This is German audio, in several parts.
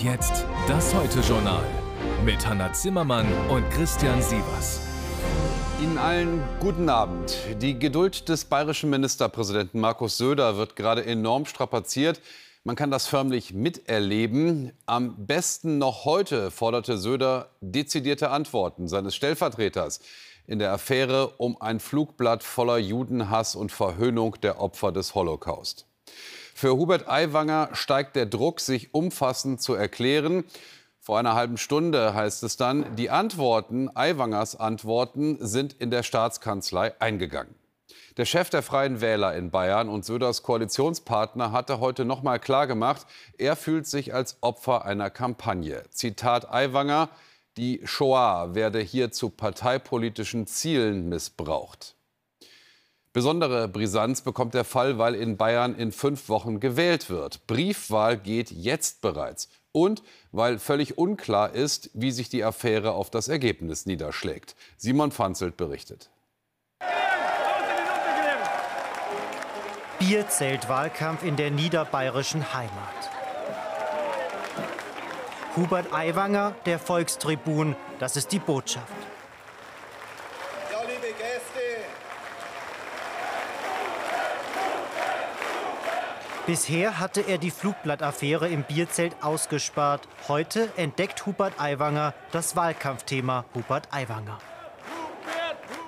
Und jetzt das Heute-Journal mit Hanna Zimmermann und Christian Sievers. Ihnen allen guten Abend. Die Geduld des bayerischen Ministerpräsidenten Markus Söder wird gerade enorm strapaziert. Man kann das förmlich miterleben. Am besten noch heute forderte Söder dezidierte Antworten seines Stellvertreters in der Affäre um ein Flugblatt voller Judenhass und Verhöhnung der Opfer des Holocaust. Für Hubert Aiwanger steigt der Druck, sich umfassend zu erklären. Vor einer halben Stunde heißt es dann, die Antworten, Aiwangers Antworten, sind in der Staatskanzlei eingegangen. Der Chef der Freien Wähler in Bayern und Söders Koalitionspartner hatte heute noch mal klargemacht, er fühlt sich als Opfer einer Kampagne. Zitat Aiwanger, die Shoah werde hier zu parteipolitischen Zielen missbraucht. Besondere Brisanz bekommt der Fall, weil in Bayern in fünf Wochen gewählt wird. Briefwahl geht jetzt bereits. Und weil völlig unklar ist, wie sich die Affäre auf das Ergebnis niederschlägt. Simon Pfanzelt berichtet. Bierzelt-Wahlkampf in der niederbayerischen Heimat. Hubert Aiwanger, der Volkstribun, das ist die Botschaft. Bisher hatte er die Flugblattaffäre im Bierzelt ausgespart. Heute entdeckt Hubert Aiwanger das Wahlkampfthema Hubert Aiwanger.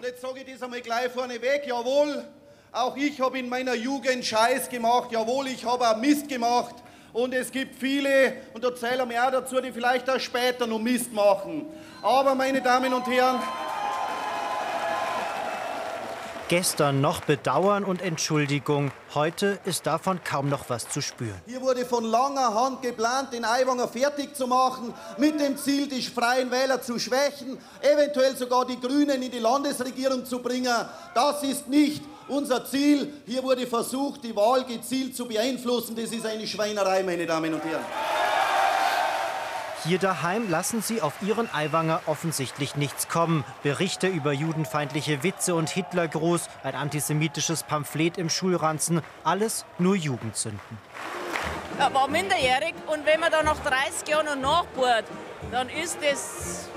Jetzt sage ich das einmal gleich vorneweg. Jawohl, auch ich habe in meiner Jugend Scheiß gemacht. Jawohl, ich habe auch Mist gemacht. Und es gibt viele, und da zählen wir auch dazu, die vielleicht auch später noch Mist machen. Aber, meine Damen und Herren, Gestern noch Bedauern und Entschuldigung. Heute ist davon kaum noch was zu spüren. Hier wurde von langer Hand geplant, den Aiwanger fertig zu machen, mit dem Ziel, die Freien Wähler zu schwächen, eventuell sogar die Grünen in die Landesregierung zu bringen. Das ist nicht unser Ziel. Hier wurde versucht, die Wahl gezielt zu beeinflussen. Das ist eine Schweinerei, meine Damen und Herren. Hier daheim lassen sie auf ihren Aiwanger offensichtlich nichts kommen. Berichte über judenfeindliche Witze und Hitlergruß, ein antisemitisches Pamphlet im Schulranzen, alles nur Jugendsünden. Er war minderjährig und wenn man da nach 30 Jahren noch nachbohrt, dann ist das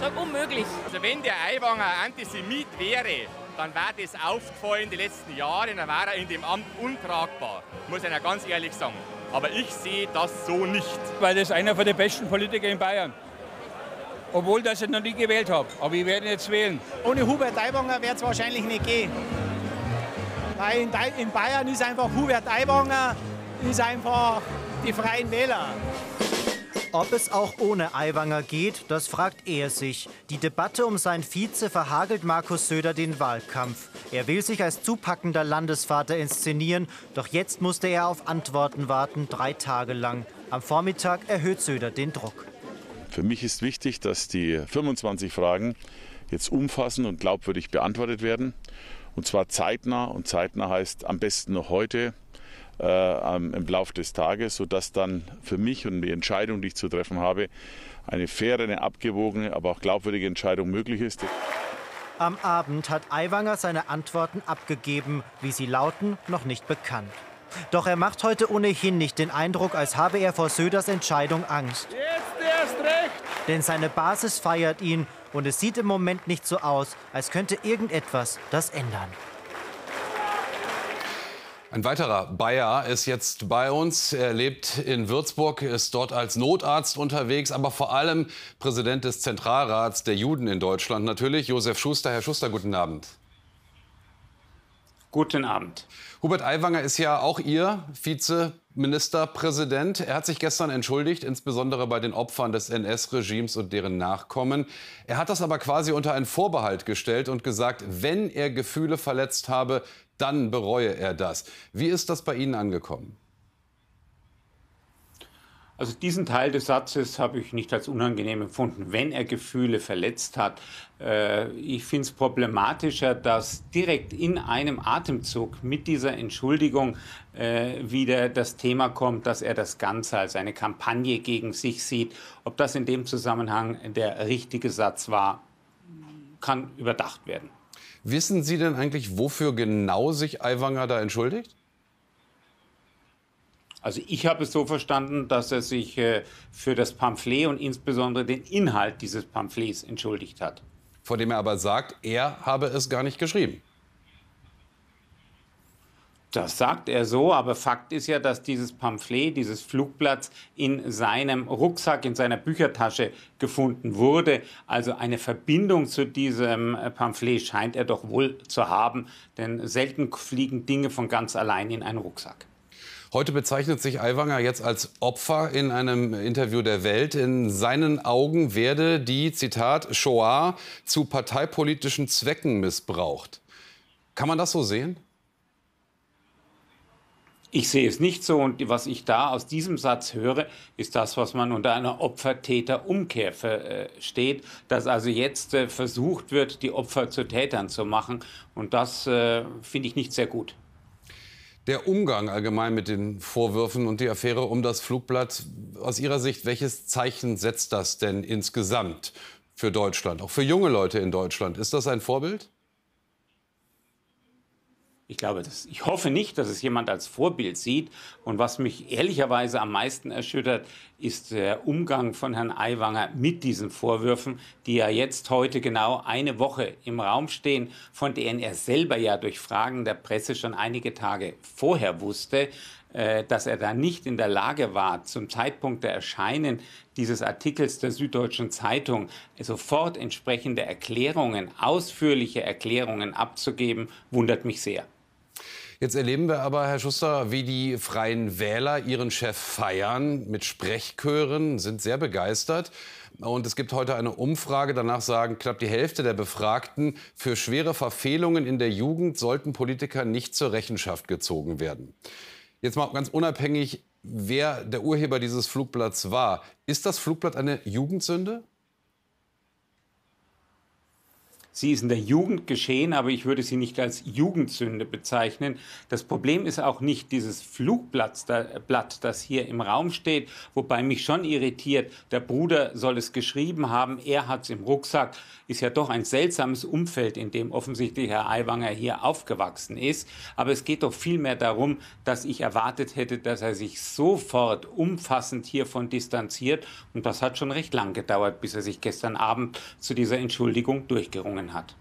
sag, unmöglich. Also wenn der Aiwanger Antisemit wäre, dann wäre das aufgefallen die letzten Jahre, dann wäre er in dem Amt untragbar, muss ich ganz ehrlich sagen. Aber ich sehe das so nicht. Weil das einer von den besten Politiker in Bayern. Obwohl dass ich noch nie gewählt habe. Aber ich werde jetzt wählen. Ohne Hubert Aiwanger wird es wahrscheinlich nicht gehen. Weil in Bayern ist einfach Hubert Aiwanger, ist einfach die Freien Wähler. Ob es auch ohne Aiwanger geht, das fragt er sich. Die Debatte um sein Vize verhagelt Markus Söder den Wahlkampf. Er will sich als zupackender Landesvater inszenieren, doch jetzt musste er auf Antworten warten, drei Tage lang. Am Vormittag erhöht Söder den Druck. Für mich ist wichtig, dass die 25 Fragen jetzt umfassend und glaubwürdig beantwortet werden. Und zwar zeitnah. Und zeitnah heißt am besten noch heute äh, im Laufe des Tages, sodass dann für mich und die Entscheidung, die ich zu treffen habe, eine faire, eine abgewogene, aber auch glaubwürdige Entscheidung möglich ist. Am Abend hat Aiwanger seine Antworten abgegeben. Wie sie lauten, noch nicht bekannt. Doch er macht heute ohnehin nicht den Eindruck, als habe er vor Söders Entscheidung Angst. Jetzt erst recht! Denn seine Basis feiert ihn und es sieht im Moment nicht so aus, als könnte irgendetwas das ändern. Ein weiterer Bayer ist jetzt bei uns. Er lebt in Würzburg, ist dort als Notarzt unterwegs, aber vor allem Präsident des Zentralrats der Juden in Deutschland natürlich. Josef Schuster. Herr Schuster, guten Abend. Guten Abend. Hubert Aiwanger ist ja auch Ihr Vizeministerpräsident. Er hat sich gestern entschuldigt, insbesondere bei den Opfern des NS-Regimes und deren Nachkommen. Er hat das aber quasi unter einen Vorbehalt gestellt und gesagt, wenn er Gefühle verletzt habe, dann bereue er das. Wie ist das bei Ihnen angekommen? Also diesen Teil des Satzes habe ich nicht als unangenehm empfunden, wenn er Gefühle verletzt hat. Äh, ich finde es problematischer, dass direkt in einem Atemzug mit dieser Entschuldigung äh, wieder das Thema kommt, dass er das Ganze als eine Kampagne gegen sich sieht. Ob das in dem Zusammenhang der richtige Satz war, kann überdacht werden. Wissen Sie denn eigentlich, wofür genau sich Aiwanger da entschuldigt? Also ich habe es so verstanden, dass er sich äh, für das Pamphlet und insbesondere den Inhalt dieses Pamphlets entschuldigt hat. Vor dem er aber sagt, er habe es gar nicht geschrieben. Das sagt er so, aber Fakt ist ja, dass dieses Pamphlet, dieses Flugblatt in seinem Rucksack, in seiner Büchertasche gefunden wurde. Also eine Verbindung zu diesem äh, Pamphlet scheint er doch wohl zu haben, denn selten fliegen Dinge von ganz allein in einen Rucksack. Heute bezeichnet sich Aiwanger jetzt als Opfer in einem Interview der Welt. In seinen Augen werde die, Zitat, Shoah zu parteipolitischen Zwecken missbraucht. Kann man das so sehen? Ich sehe es nicht so und was ich da aus diesem Satz höre, ist das, was man unter einer Opfer-Täter-Umkehr versteht, dass also jetzt äh, versucht wird, die Opfer zu Tätern zu machen und das äh, finde ich nicht sehr gut. Der Umgang allgemein mit den Vorwürfen und die Affäre um das Flugblatt, aus Ihrer Sicht, welches Zeichen setzt das denn insgesamt für Deutschland, auch für junge Leute in Deutschland? Ist das ein Vorbild? Ich glaube, dass, ich hoffe nicht, dass es jemand als Vorbild sieht. Und was mich ehrlicherweise am meisten erschüttert, ist der Umgang von Herrn Aiwanger mit diesen Vorwürfen, die ja jetzt heute genau eine Woche im Raum stehen, von denen er selber ja durch Fragen der Presse schon einige Tage vorher wusste, äh, dass er da nicht in der Lage war, zum Zeitpunkt der Erscheinen dieses Artikels der Süddeutschen Zeitung sofort entsprechende Erklärungen, ausführliche Erklärungen abzugeben, wundert mich sehr. Jetzt erleben wir aber, Herr Schuster, wie die Freien Wähler ihren Chef feiern mit Sprechchören, sind sehr begeistert. Und es gibt heute eine Umfrage, danach sagen knapp die Hälfte der Befragten, für schwere Verfehlungen in der Jugend sollten Politiker nicht zur Rechenschaft gezogen werden. Jetzt mal ganz unabhängig, wer der Urheber dieses Flugblatts war. Ist das Flugblatt eine Jugendsünde? Sie ist in der Jugend geschehen, aber ich würde sie nicht als Jugendsünde bezeichnen. Das Problem ist auch nicht dieses Flugblatt, das hier im Raum steht, wobei mich schon irritiert, der Bruder soll es geschrieben haben, er hat es im Rucksack. Ist ja doch ein seltsames Umfeld, in dem offensichtlich Herr Aiwanger hier aufgewachsen ist. Aber es geht doch vielmehr darum, dass ich erwartet hätte, dass er sich sofort umfassend hiervon distanziert. Und das hat schon recht lang gedauert, bis er sich gestern Abend zu dieser Entschuldigung durchgerungen bekommen hat.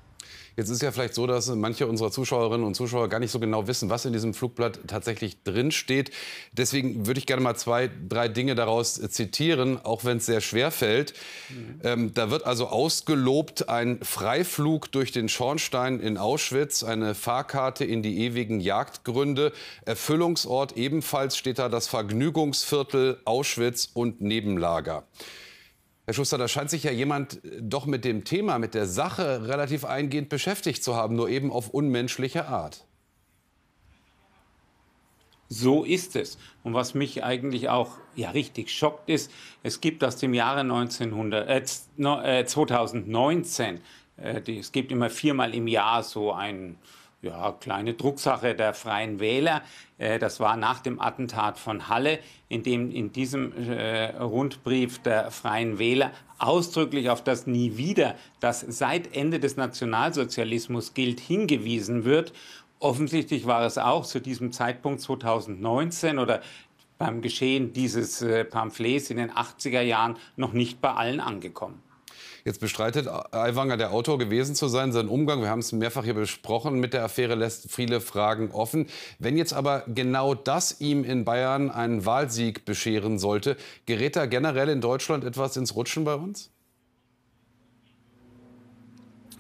Jetzt ist ja vielleicht so, dass manche unserer Zuschauerinnen und Zuschauer gar nicht so genau wissen, was in diesem Flugblatt tatsächlich drinsteht. Deswegen würde ich gerne mal zwei, drei Dinge daraus zitieren, auch wenn es sehr schwer fällt. Mhm. Ähm, da wird also ausgelobt ein Freiflug durch den Schornstein in Auschwitz, eine Fahrkarte in die ewigen Jagdgründe, Erfüllungsort ebenfalls steht da das Vergnügungsviertel Auschwitz und Nebenlager. Herr Schuster, da scheint sich ja jemand äh, doch mit dem Thema, mit der Sache relativ eingehend beschäftigt zu haben, nur eben auf unmenschliche Art. So ist es. Und was mich eigentlich auch ja, richtig schockt ist, es gibt aus dem Jahre 1900, äh, 2019, äh, äh, die, es gibt immer viermal im Jahr so ein ja, kleine Drucksache der Freien Wähler. Äh, das war nach dem Attentat von Halle, in dem in diesem äh, Rundbrief der Freien Wähler ausdrücklich auf das Nie wieder, das seit Ende des Nationalsozialismus gilt, hingewiesen wird. Offensichtlich war es auch zu diesem Zeitpunkt 2019 oder beim Geschehen dieses äh, Pamphlets in den 80er Jahren noch nicht bei allen angekommen. Jetzt bestreitet Aiwanger, der Autor gewesen zu sein. Sein Umgang, wir haben es mehrfach hier besprochen, mit der Affäre lässt viele Fragen offen. Wenn jetzt aber genau das ihm in Bayern einen Wahlsieg bescheren sollte, gerät da generell in Deutschland etwas ins Rutschen bei uns?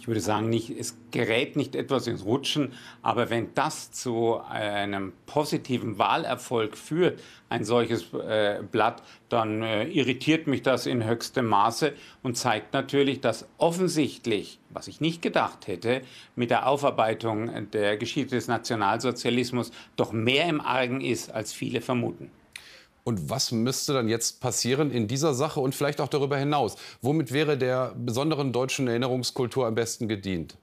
Ich würde sagen, nicht, es gerät nicht etwas ins Rutschen, aber wenn das zu einem positiven Wahlerfolg führt, ein solches äh, Blatt, dann äh, irritiert mich das in höchstem Maße und zeigt natürlich, dass offensichtlich, was ich nicht gedacht hätte, mit der Aufarbeitung der Geschichte des Nationalsozialismus doch mehr im Argen ist, als viele vermuten. Und was müsste dann jetzt passieren in dieser Sache und vielleicht auch darüber hinaus? Womit wäre der besonderen deutschen Erinnerungskultur am besten gedient?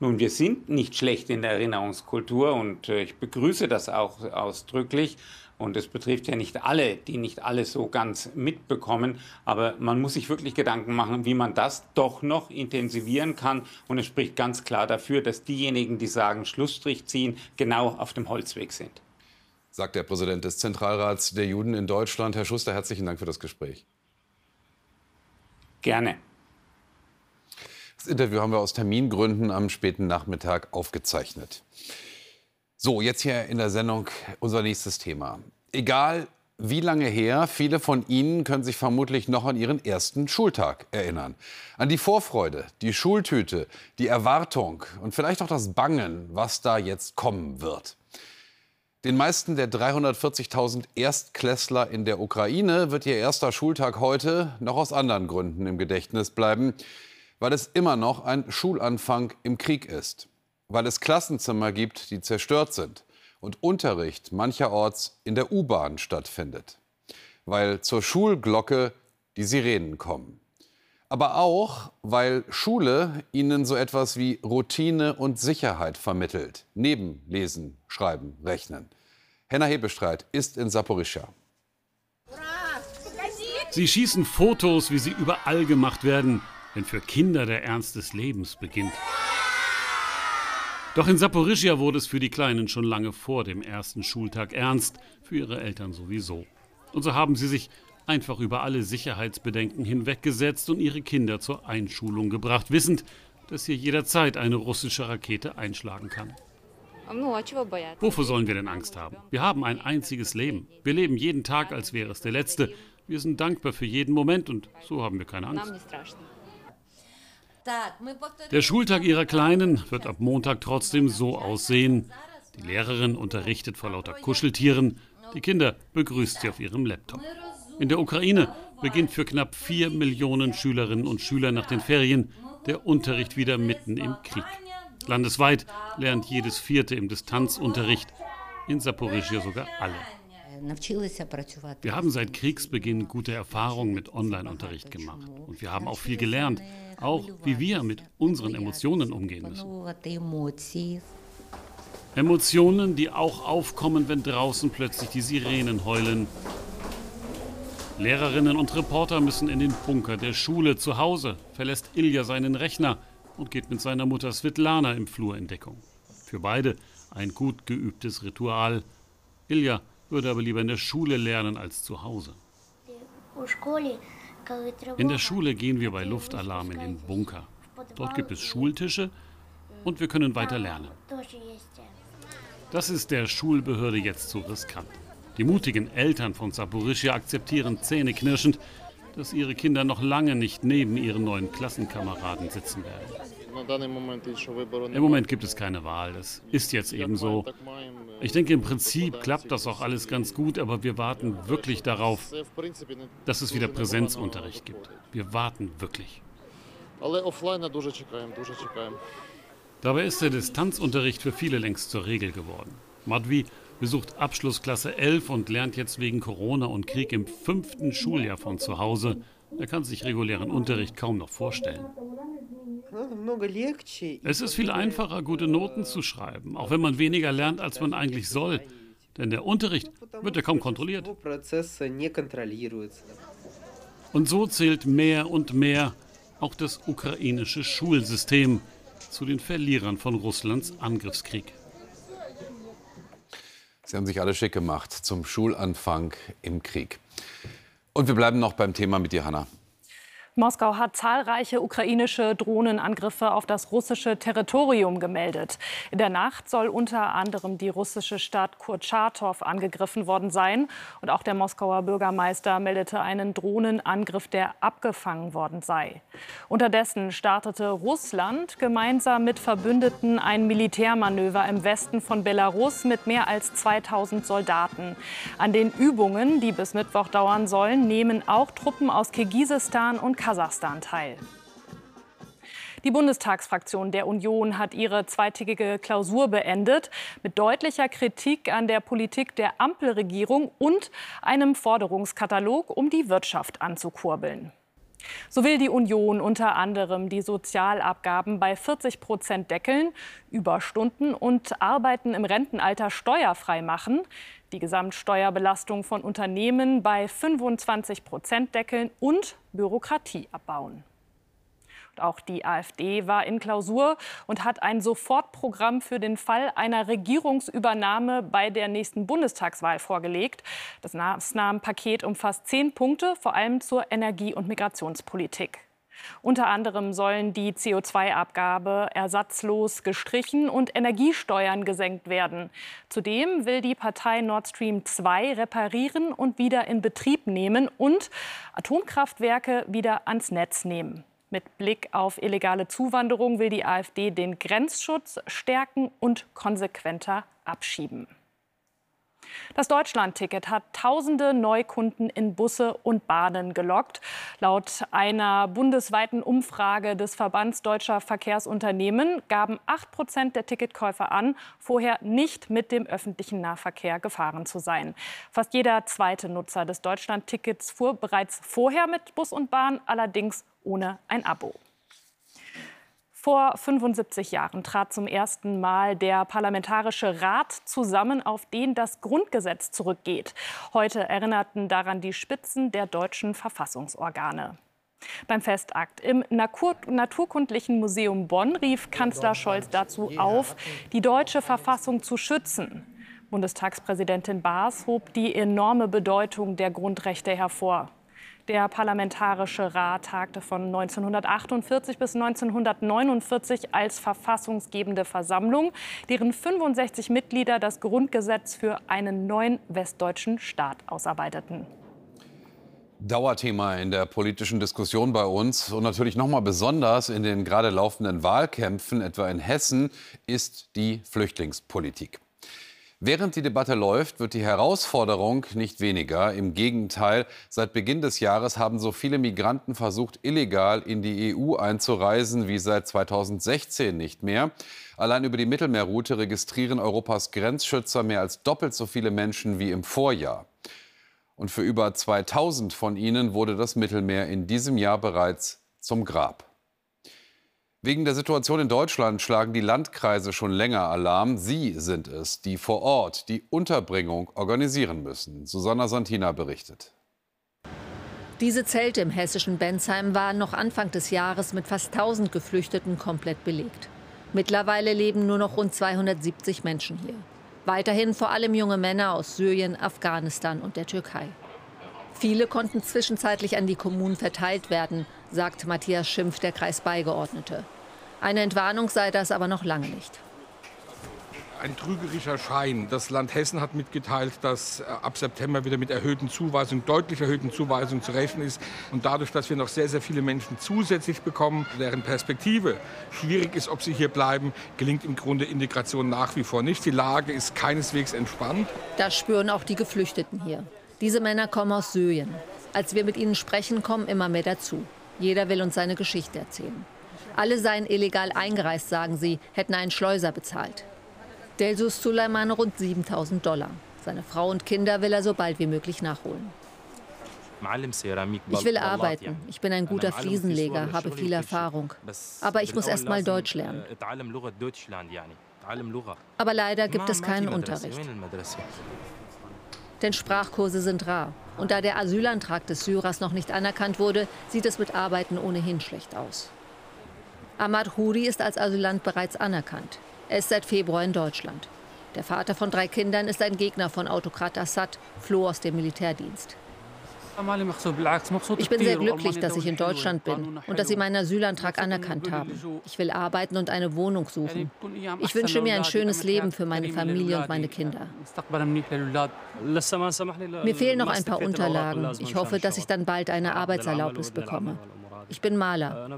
Nun, wir sind nicht schlecht in der Erinnerungskultur und äh, ich begrüße das auch ausdrücklich. Und es betrifft ja nicht alle, die nicht alles so ganz mitbekommen. Aber man muss sich wirklich Gedanken machen, wie man das doch noch intensivieren kann. Und es spricht ganz klar dafür, dass diejenigen, die sagen, Schlussstrich ziehen, genau auf dem Holzweg sind. Sagt der Präsident des Zentralrats der Juden in Deutschland. Herr Schuster, herzlichen Dank für das Gespräch. Gerne. Das Interview haben wir aus Termingründen am späten Nachmittag aufgezeichnet. So, jetzt hier in der Sendung unser nächstes Thema. Egal wie lange her, viele von Ihnen können sich vermutlich noch an Ihren ersten Schultag erinnern. An die Vorfreude, die Schultüte, die Erwartung und vielleicht auch das Bangen, was da jetzt kommen wird. Den meisten der 340.000 Erstklässler in der Ukraine wird ihr erster Schultag heute noch aus anderen Gründen im Gedächtnis bleiben, weil es immer noch ein Schulanfang im Krieg ist, weil es Klassenzimmer gibt, die zerstört sind und Unterricht mancherorts in der U-Bahn stattfindet, weil zur Schulglocke die Sirenen kommen. Aber auch, weil Schule ihnen so etwas wie Routine und Sicherheit vermittelt, neben Lesen, Schreiben, Rechnen. Henna Hebestreit ist in Saporischschja. Sie schießen Fotos, wie sie überall gemacht werden, wenn für Kinder der Ernst des Lebens beginnt. Doch in Saporischia wurde es für die Kleinen schon lange vor dem ersten Schultag ernst, für ihre Eltern sowieso. Und so haben sie sich einfach über alle Sicherheitsbedenken hinweggesetzt und ihre Kinder zur Einschulung gebracht, wissend, dass hier jederzeit eine russische Rakete einschlagen kann. Wovor sollen wir denn Angst haben? Wir haben ein einziges Leben. Wir leben jeden Tag, als wäre es der letzte. Wir sind dankbar für jeden Moment und so haben wir keine Angst. Der Schultag ihrer Kleinen wird ab Montag trotzdem so aussehen. Die Lehrerin unterrichtet vor lauter Kuscheltieren. Die Kinder begrüßt sie auf ihrem Laptop. In der Ukraine beginnt für knapp vier Millionen Schülerinnen und Schüler nach den Ferien der Unterricht wieder mitten im Krieg. Landesweit lernt jedes Vierte im Distanzunterricht, in Saporischia sogar alle. Wir haben seit Kriegsbeginn gute Erfahrungen mit Online-Unterricht gemacht. Und wir haben auch viel gelernt, auch wie wir mit unseren Emotionen umgehen müssen. Emotionen, die auch aufkommen, wenn draußen plötzlich die Sirenen heulen. Lehrerinnen und Reporter müssen in den Bunker der Schule. Zu Hause verlässt Ilja seinen Rechner und geht mit seiner Mutter Svetlana im Flur in Deckung. Für beide ein gut geübtes Ritual. Ilja würde aber lieber in der Schule lernen als zu Hause. In der Schule gehen wir bei Luftalarm in den Bunker. Dort gibt es Schultische und wir können weiter lernen. Das ist der Schulbehörde jetzt zu riskant. Die mutigen Eltern von Saporischia akzeptieren zähneknirschend, dass ihre Kinder noch lange nicht neben ihren neuen Klassenkameraden sitzen werden. Im Moment gibt es keine Wahl. Das ist jetzt eben so. Ich denke, im Prinzip klappt das auch alles ganz gut, aber wir warten wirklich darauf, dass es wieder Präsenzunterricht gibt. Wir warten wirklich. Dabei ist der Distanzunterricht für viele längst zur Regel geworden. Madvi besucht Abschlussklasse 11 und lernt jetzt wegen Corona und Krieg im fünften Schuljahr von zu Hause. Er kann sich regulären Unterricht kaum noch vorstellen. Es ist viel einfacher, gute Noten zu schreiben, auch wenn man weniger lernt, als man eigentlich soll. Denn der Unterricht wird ja kaum kontrolliert. Und so zählt mehr und mehr auch das ukrainische Schulsystem zu den Verlierern von Russlands Angriffskrieg. Sie haben sich alle schick gemacht zum Schulanfang im Krieg. Und wir bleiben noch beim Thema mit dir, Hanna. Moskau hat zahlreiche ukrainische Drohnenangriffe auf das russische Territorium gemeldet. In der Nacht soll unter anderem die russische Stadt Kurtschatow angegriffen worden sein. Und auch der Moskauer Bürgermeister meldete einen Drohnenangriff, der abgefangen worden sei. Unterdessen startete Russland gemeinsam mit Verbündeten ein Militärmanöver im Westen von Belarus mit mehr als 2000 Soldaten. An den Übungen, die bis Mittwoch dauern sollen, nehmen auch Truppen aus Kirgisistan und Kasachstan teil. Die Bundestagsfraktion der Union hat ihre zweitägige Klausur beendet mit deutlicher Kritik an der Politik der Ampelregierung und einem Forderungskatalog, um die Wirtschaft anzukurbeln. So will die Union unter anderem die Sozialabgaben bei 40 Prozent deckeln, Überstunden und Arbeiten im Rentenalter steuerfrei machen, die Gesamtsteuerbelastung von Unternehmen bei 25 Prozent deckeln und Bürokratie abbauen. Auch die AfD war in Klausur und hat ein Sofortprogramm für den Fall einer Regierungsübernahme bei der nächsten Bundestagswahl vorgelegt. Das Maßnahmenpaket umfasst zehn Punkte, vor allem zur Energie- und Migrationspolitik. Unter anderem sollen die CO2-Abgabe ersatzlos gestrichen und Energiesteuern gesenkt werden. Zudem will die Partei Nord Stream 2 reparieren und wieder in Betrieb nehmen und Atomkraftwerke wieder ans Netz nehmen. Mit Blick auf illegale Zuwanderung will die AfD den Grenzschutz stärken und konsequenter abschieben. Das Deutschlandticket hat tausende Neukunden in Busse und Bahnen gelockt. Laut einer bundesweiten Umfrage des Verbands Deutscher Verkehrsunternehmen gaben 8 Prozent der Ticketkäufer an, vorher nicht mit dem öffentlichen Nahverkehr gefahren zu sein. Fast jeder zweite Nutzer des Deutschlandtickets fuhr bereits vorher mit Bus und Bahn, allerdings ohne ein Abo. Vor 75 Jahren trat zum ersten Mal der Parlamentarische Rat zusammen, auf den das Grundgesetz zurückgeht. Heute erinnerten daran die Spitzen der deutschen Verfassungsorgane. Beim Festakt im Naturkundlichen Museum Bonn rief Kanzler Scholz dazu auf, die deutsche Verfassung zu schützen. Bundestagspräsidentin Baas hob die enorme Bedeutung der Grundrechte hervor. Der Parlamentarische Rat tagte von 1948 bis 1949 als verfassungsgebende Versammlung, deren 65 Mitglieder das Grundgesetz für einen neuen westdeutschen Staat ausarbeiteten. Dauerthema in der politischen Diskussion bei uns und natürlich noch mal besonders in den gerade laufenden Wahlkämpfen, etwa in Hessen, ist die Flüchtlingspolitik. Während die Debatte läuft, wird die Herausforderung nicht weniger. Im Gegenteil, seit Beginn des Jahres haben so viele Migranten versucht, illegal in die EU einzureisen wie seit 2016 nicht mehr. Allein über die Mittelmeerroute registrieren Europas Grenzschützer mehr als doppelt so viele Menschen wie im Vorjahr. Und für über 2000 von ihnen wurde das Mittelmeer in diesem Jahr bereits zum Grab. Wegen der Situation in Deutschland schlagen die Landkreise schon länger Alarm. Sie sind es, die vor Ort die Unterbringung organisieren müssen. Susanna Santina berichtet. Diese Zelte im hessischen Bensheim waren noch Anfang des Jahres mit fast 1000 Geflüchteten komplett belegt. Mittlerweile leben nur noch rund 270 Menschen hier. Weiterhin vor allem junge Männer aus Syrien, Afghanistan und der Türkei. Viele konnten zwischenzeitlich an die Kommunen verteilt werden, sagt Matthias Schimpf, der Kreisbeigeordnete. Eine Entwarnung sei das aber noch lange nicht. Ein trügerischer Schein. Das Land Hessen hat mitgeteilt, dass äh, ab September wieder mit erhöhten Zuweisungen, deutlich erhöhten Zuweisungen zu rechnen ist. Und dadurch, dass wir noch sehr, sehr viele Menschen zusätzlich bekommen, deren Perspektive schwierig ist, ob sie hier bleiben, gelingt im Grunde Integration nach wie vor nicht. Die Lage ist keineswegs entspannt. Das spüren auch die Geflüchteten hier. Diese Männer kommen aus Syrien. Als wir mit ihnen sprechen, kommen immer mehr dazu. Jeder will uns seine Geschichte erzählen. Alle seien illegal eingereist, sagen sie, hätten einen Schleuser bezahlt. Delsus Suleiman rund 7000 Dollar. Seine Frau und Kinder will er so bald wie möglich nachholen. Ich will arbeiten. Ich bin ein guter Fliesenleger, habe viel Erfahrung. Aber ich muss erst mal Deutsch lernen. Aber leider gibt es keinen Unterricht. Denn Sprachkurse sind rar. Und da der Asylantrag des Syrers noch nicht anerkannt wurde, sieht es mit Arbeiten ohnehin schlecht aus. Ahmad Huri ist als Asylant bereits anerkannt. Er ist seit Februar in Deutschland. Der Vater von drei Kindern ist ein Gegner von Autokrat Assad, floh aus dem Militärdienst. Ich bin sehr glücklich, dass ich in Deutschland bin und dass Sie meinen Asylantrag anerkannt haben. Ich will arbeiten und eine Wohnung suchen. Ich wünsche mir ein schönes Leben für meine Familie und meine Kinder. Mir fehlen noch ein paar Unterlagen. Ich hoffe, dass ich dann bald eine Arbeitserlaubnis bekomme. Ich bin Maler.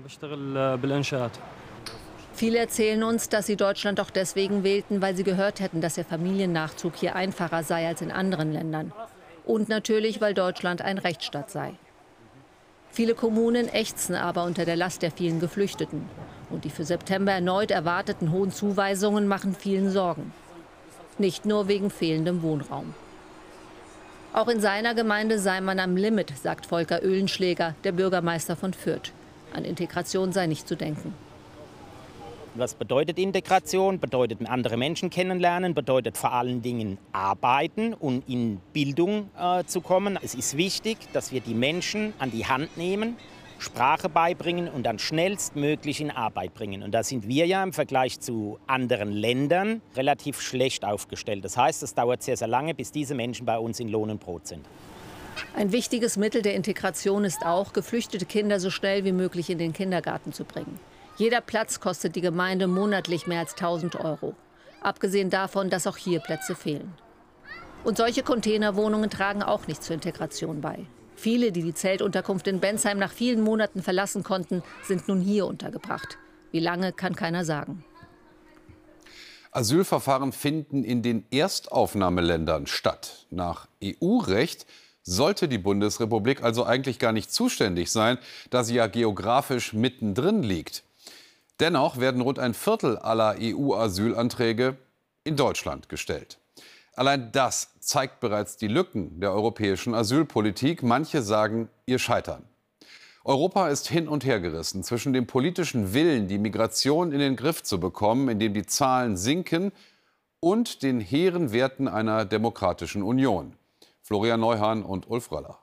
Viele erzählen uns, dass sie Deutschland auch deswegen wählten, weil sie gehört hätten, dass der Familiennachzug hier einfacher sei als in anderen Ländern und natürlich, weil Deutschland ein Rechtsstaat sei. Viele Kommunen ächzen aber unter der Last der vielen Geflüchteten. Und die für September erneut erwarteten hohen Zuweisungen machen vielen Sorgen. Nicht nur wegen fehlendem Wohnraum. Auch in seiner Gemeinde sei man am Limit, sagt Volker Öhlenschläger, der Bürgermeister von Fürth. An Integration sei nicht zu denken. Was bedeutet Integration? Bedeutet andere Menschen kennenlernen, bedeutet vor allen Dingen arbeiten und in Bildung äh, zu kommen. Es ist wichtig, dass wir die Menschen an die Hand nehmen, Sprache beibringen und dann schnellstmöglich in Arbeit bringen. Und da sind wir ja im Vergleich zu anderen Ländern relativ schlecht aufgestellt. Das heißt, es dauert sehr, sehr lange, bis diese Menschen bei uns in Lohn und Brot sind. Ein wichtiges Mittel der Integration ist auch, geflüchtete Kinder so schnell wie möglich in den Kindergarten zu bringen. Jeder Platz kostet die Gemeinde monatlich mehr als 1000 Euro. Abgesehen davon, dass auch hier Plätze fehlen. Und solche Containerwohnungen tragen auch nicht zur Integration bei. Viele, die die Zeltunterkunft in Bensheim nach vielen Monaten verlassen konnten, sind nun hier untergebracht. Wie lange, kann keiner sagen. Asylverfahren finden in den Erstaufnahmeländern statt. Nach EU-Recht sollte die Bundesrepublik also eigentlich gar nicht zuständig sein, da sie ja geografisch mittendrin liegt. Dennoch werden rund ein Viertel aller EU-Asylanträge in Deutschland gestellt. Allein das zeigt bereits die Lücken der europäischen Asylpolitik. Manche sagen ihr Scheitern. Europa ist hin und her gerissen zwischen dem politischen Willen, die Migration in den Griff zu bekommen, indem die Zahlen sinken, und den hehren Werten einer demokratischen Union. Florian Neuhahn und Ulf Röller.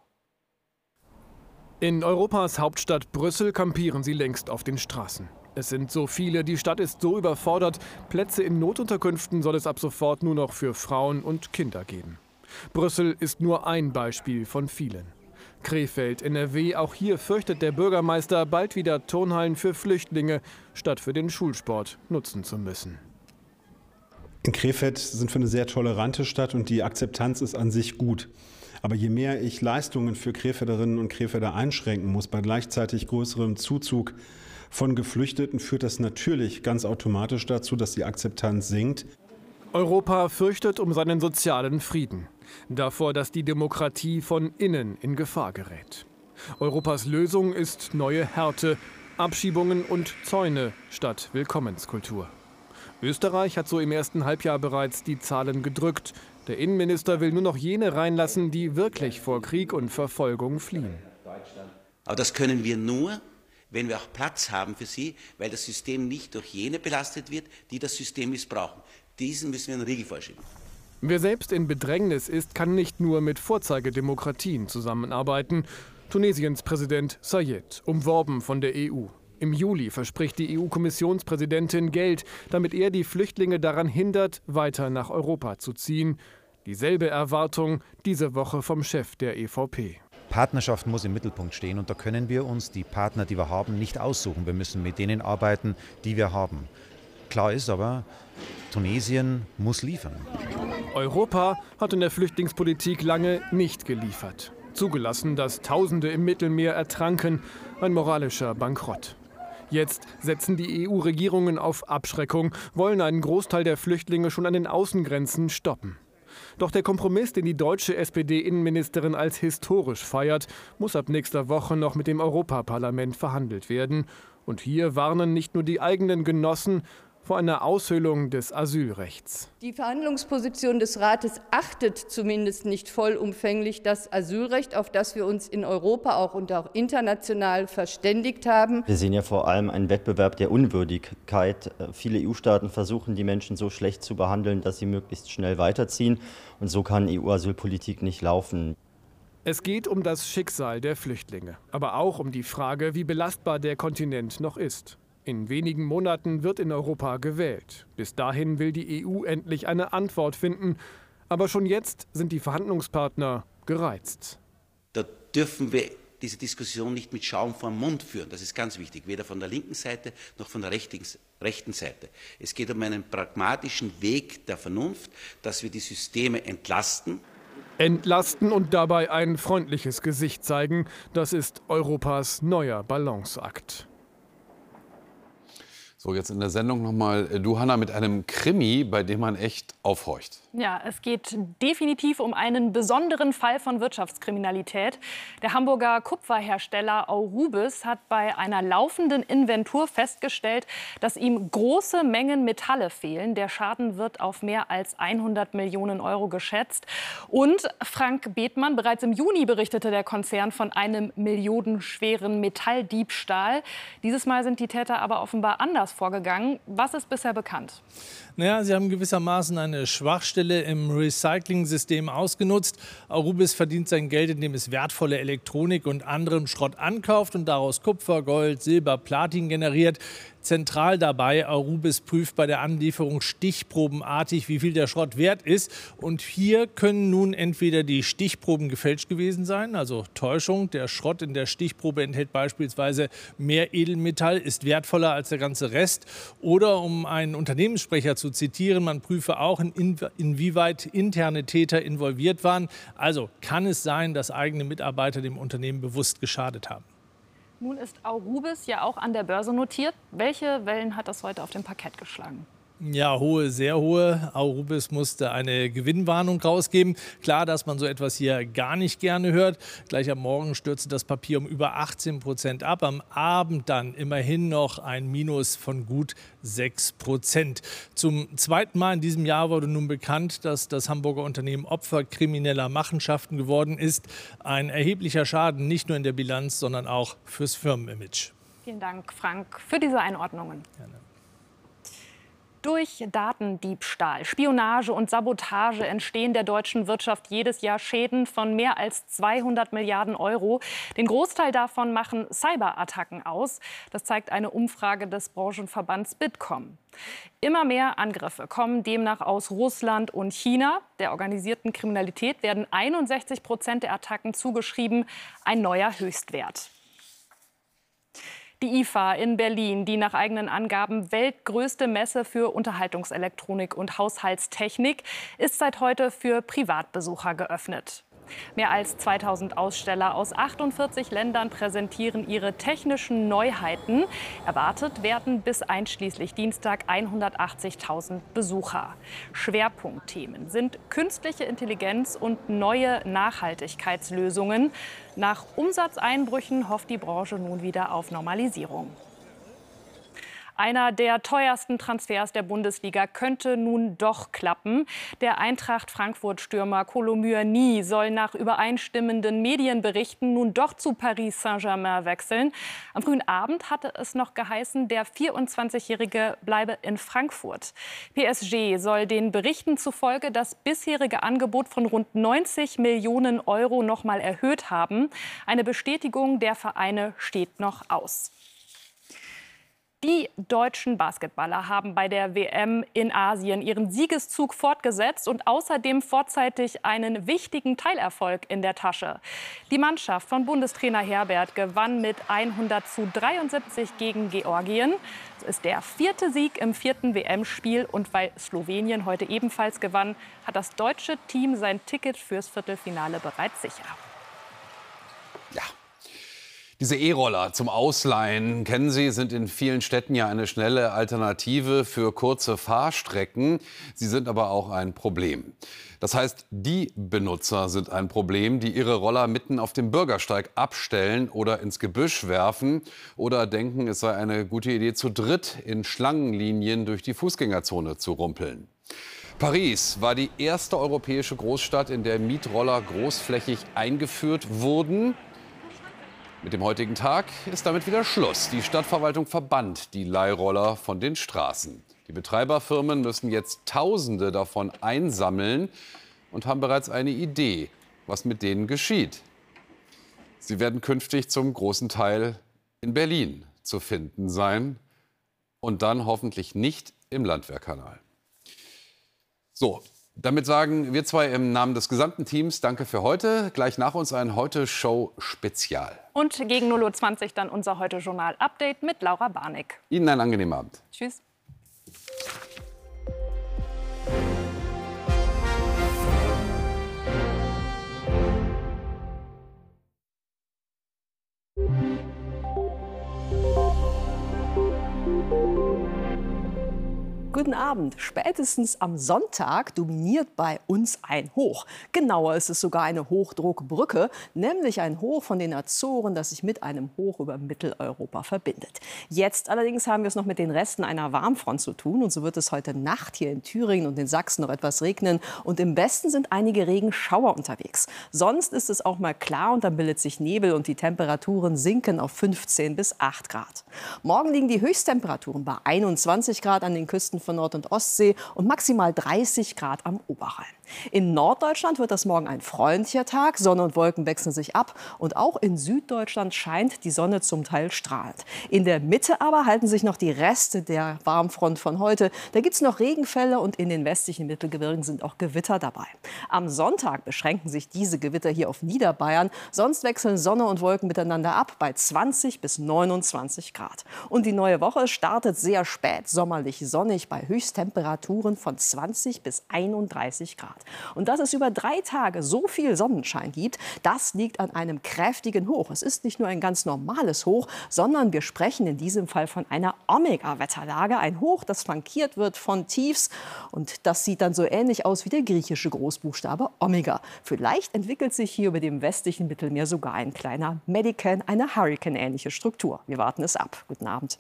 In Europas Hauptstadt Brüssel kampieren sie längst auf den Straßen. Es sind so viele, die Stadt ist so überfordert. Plätze in Notunterkünften soll es ab sofort nur noch für Frauen und Kinder geben. Brüssel ist nur ein Beispiel von vielen. Krefeld, NRW, auch hier fürchtet der Bürgermeister, bald wieder Turnhallen für Flüchtlinge statt für den Schulsport nutzen zu müssen. In Krefeld sind wir eine sehr tolerante Stadt und die Akzeptanz ist an sich gut. Aber je mehr ich Leistungen für Krefelderinnen und Krefelder einschränken muss, bei gleichzeitig größerem Zuzug von Geflüchteten führt das natürlich ganz automatisch dazu, dass die Akzeptanz sinkt. Europa fürchtet um seinen sozialen Frieden, davor, dass die Demokratie von innen in Gefahr gerät. Europas Lösung ist neue Härte, Abschiebungen und Zäune statt Willkommenskultur. Österreich hat so im ersten Halbjahr bereits die Zahlen gedrückt. Der Innenminister will nur noch jene reinlassen, die wirklich vor Krieg und Verfolgung fliehen. Aber das können wir nur, wenn wir auch Platz haben für sie, weil das System nicht durch jene belastet wird, die das System missbrauchen. Diesen müssen wir einen Riegel vorschieben. Wer selbst in Bedrängnis ist, kann nicht nur mit Vorzeigedemokratien zusammenarbeiten. Tunesiens Präsident Sayed, umworben von der EU. Im Juli verspricht die EU-Kommissionspräsidentin Geld, damit er die Flüchtlinge daran hindert, weiter nach Europa zu ziehen. Dieselbe Erwartung diese Woche vom Chef der EVP. Partnerschaft muss im Mittelpunkt stehen und da können wir uns die Partner, die wir haben, nicht aussuchen. Wir müssen mit denen arbeiten, die wir haben. Klar ist aber, Tunesien muss liefern. Europa hat in der Flüchtlingspolitik lange nicht geliefert. Zugelassen, dass Tausende im Mittelmeer ertranken. Ein moralischer Bankrott. Jetzt setzen die EU-Regierungen auf Abschreckung, wollen einen Großteil der Flüchtlinge schon an den Außengrenzen stoppen. Doch der Kompromiss, den die deutsche SPD-Innenministerin als historisch feiert, muss ab nächster Woche noch mit dem Europaparlament verhandelt werden. Und hier warnen nicht nur die eigenen Genossen, vor einer Aushöhlung des Asylrechts. Die Verhandlungsposition des Rates achtet zumindest nicht vollumfänglich das Asylrecht, auf das wir uns in Europa auch und auch international verständigt haben. Wir sehen ja vor allem einen Wettbewerb der Unwürdigkeit. Viele EU-Staaten versuchen, die Menschen so schlecht zu behandeln, dass sie möglichst schnell weiterziehen. Und so kann EU-Asylpolitik nicht laufen. Es geht um das Schicksal der Flüchtlinge, aber auch um die Frage, wie belastbar der Kontinent noch ist. In wenigen Monaten wird in Europa gewählt. Bis dahin will die EU endlich eine Antwort finden. Aber schon jetzt sind die Verhandlungspartner gereizt. Da dürfen wir diese Diskussion nicht mit Schaum vor dem Mund führen. Das ist ganz wichtig, weder von der linken Seite noch von der rechten Seite. Es geht um einen pragmatischen Weg der Vernunft, dass wir die Systeme entlasten. Entlasten und dabei ein freundliches Gesicht zeigen, das ist Europas neuer Balanceakt. So, jetzt in der Sendung nochmal äh, du, Hanna, mit einem Krimi, bei dem man echt aufhorcht. Ja, es geht definitiv um einen besonderen Fall von Wirtschaftskriminalität. Der Hamburger Kupferhersteller Aurubis hat bei einer laufenden Inventur festgestellt, dass ihm große Mengen Metalle fehlen. Der Schaden wird auf mehr als 100 Millionen Euro geschätzt. Und Frank Bethmann, bereits im Juni berichtete der Konzern von einem millionenschweren Metalldiebstahl. Dieses Mal sind die Täter aber offenbar anders vorgegangen. Was ist bisher bekannt? Naja, sie haben gewissermaßen eine Schwachstelle Schwachstelle im Recycling-System ausgenutzt. Arubis verdient sein Geld, indem es wertvolle Elektronik und anderem Schrott ankauft und daraus Kupfer, Gold, Silber, Platin generiert. Zentral dabei, Arubis prüft bei der Anlieferung stichprobenartig, wie viel der Schrott wert ist. Und hier können nun entweder die Stichproben gefälscht gewesen sein, also Täuschung. Der Schrott in der Stichprobe enthält beispielsweise mehr Edelmetall, ist wertvoller als der ganze Rest. Oder um einen Unternehmenssprecher zu zitieren, man prüfe auch, in, inwieweit interne Täter involviert waren. Also kann es sein, dass eigene Mitarbeiter dem Unternehmen bewusst geschadet haben. Nun ist Aurubis ja auch an der Börse notiert. Welche Wellen hat das heute auf dem Parkett geschlagen? Ja, hohe, sehr hohe. Aurubis musste eine Gewinnwarnung rausgeben. Klar, dass man so etwas hier gar nicht gerne hört. Gleich am Morgen stürzte das Papier um über 18 Prozent ab. Am Abend dann immerhin noch ein Minus von gut 6 Prozent. Zum zweiten Mal in diesem Jahr wurde nun bekannt, dass das Hamburger Unternehmen Opfer krimineller Machenschaften geworden ist. Ein erheblicher Schaden nicht nur in der Bilanz, sondern auch fürs Firmenimage. Vielen Dank, Frank, für diese Einordnungen. Gerne. Durch Datendiebstahl, Spionage und Sabotage entstehen der deutschen Wirtschaft jedes Jahr Schäden von mehr als 200 Milliarden Euro. Den Großteil davon machen Cyberattacken aus. Das zeigt eine Umfrage des Branchenverbands Bitkom. Immer mehr Angriffe kommen demnach aus Russland und China. Der organisierten Kriminalität werden 61 Prozent der Attacken zugeschrieben, ein neuer Höchstwert. Die IFA in Berlin, die nach eigenen Angaben weltgrößte Messe für Unterhaltungselektronik und Haushaltstechnik, ist seit heute für Privatbesucher geöffnet. Mehr als 2000 Aussteller aus 48 Ländern präsentieren ihre technischen Neuheiten. Erwartet werden bis einschließlich Dienstag 180.000 Besucher. Schwerpunktthemen sind künstliche Intelligenz und neue Nachhaltigkeitslösungen. Nach Umsatzeinbrüchen hofft die Branche nun wieder auf Normalisierung. Einer der teuersten Transfers der Bundesliga könnte nun doch klappen. Der Eintracht Frankfurt-Stürmer Kolomyani soll nach übereinstimmenden Medienberichten nun doch zu Paris Saint-Germain wechseln. Am frühen Abend hatte es noch geheißen, der 24-Jährige bleibe in Frankfurt. PSG soll den Berichten zufolge das bisherige Angebot von rund 90 Millionen Euro noch mal erhöht haben. Eine Bestätigung der Vereine steht noch aus. Die deutschen Basketballer haben bei der WM in Asien ihren Siegeszug fortgesetzt und außerdem vorzeitig einen wichtigen Teilerfolg in der Tasche. Die Mannschaft von Bundestrainer Herbert gewann mit 100 zu 73 gegen Georgien. Es ist der vierte Sieg im vierten WM-Spiel und weil Slowenien heute ebenfalls gewann, hat das deutsche Team sein Ticket fürs Viertelfinale bereits sicher. Ja, diese E-Roller zum Ausleihen, kennen Sie, sind in vielen Städten ja eine schnelle Alternative für kurze Fahrstrecken. Sie sind aber auch ein Problem. Das heißt, die Benutzer sind ein Problem, die ihre Roller mitten auf dem Bürgersteig abstellen oder ins Gebüsch werfen oder denken, es sei eine gute Idee, zu dritt in Schlangenlinien durch die Fußgängerzone zu rumpeln. Paris war die erste europäische Großstadt, in der Mietroller großflächig eingeführt wurden. Mit dem heutigen Tag ist damit wieder Schluss. Die Stadtverwaltung verbannt die Leihroller von den Straßen. Die Betreiberfirmen müssen jetzt Tausende davon einsammeln und haben bereits eine Idee, was mit denen geschieht. Sie werden künftig zum großen Teil in Berlin zu finden sein und dann hoffentlich nicht im Landwehrkanal. So, damit sagen wir zwei im Namen des gesamten Teams Danke für heute. Gleich nach uns ein Heute-Show-Spezial. Und gegen 0.20 Uhr dann unser Heute-Journal-Update mit Laura Barnick. Ihnen einen angenehmen Abend. Tschüss. Guten Abend. Spätestens am Sonntag dominiert bei uns ein Hoch. Genauer ist es sogar eine Hochdruckbrücke, nämlich ein Hoch von den Azoren, das sich mit einem Hoch über Mitteleuropa verbindet. Jetzt allerdings haben wir es noch mit den Resten einer Warmfront zu tun und so wird es heute Nacht hier in Thüringen und in Sachsen noch etwas regnen und im Westen sind einige Regenschauer unterwegs. Sonst ist es auch mal klar und dann bildet sich Nebel und die Temperaturen sinken auf 15 bis 8 Grad. Morgen liegen die Höchsttemperaturen bei 21 Grad an den Küsten von von Nord- und Ostsee und maximal 30 Grad am Oberrhein. In Norddeutschland wird das morgen ein freundlicher Tag. Sonne und Wolken wechseln sich ab. Und auch in Süddeutschland scheint die Sonne zum Teil strahlend. In der Mitte aber halten sich noch die Reste der Warmfront von heute. Da gibt es noch Regenfälle und in den westlichen Mittelgebirgen sind auch Gewitter dabei. Am Sonntag beschränken sich diese Gewitter hier auf Niederbayern. Sonst wechseln Sonne und Wolken miteinander ab bei 20 bis 29 Grad. Und die neue Woche startet sehr spät, sommerlich sonnig bei Höchsttemperaturen von 20 bis 31 Grad. Und dass es über drei Tage so viel Sonnenschein gibt, das liegt an einem kräftigen Hoch. Es ist nicht nur ein ganz normales Hoch, sondern wir sprechen in diesem Fall von einer Omega-Wetterlage. Ein Hoch, das flankiert wird von Tiefs. Und das sieht dann so ähnlich aus wie der griechische Großbuchstabe Omega. Vielleicht entwickelt sich hier über dem westlichen Mittelmeer sogar ein kleiner Medican, eine Hurricane-ähnliche Struktur. Wir warten es ab. Guten Abend.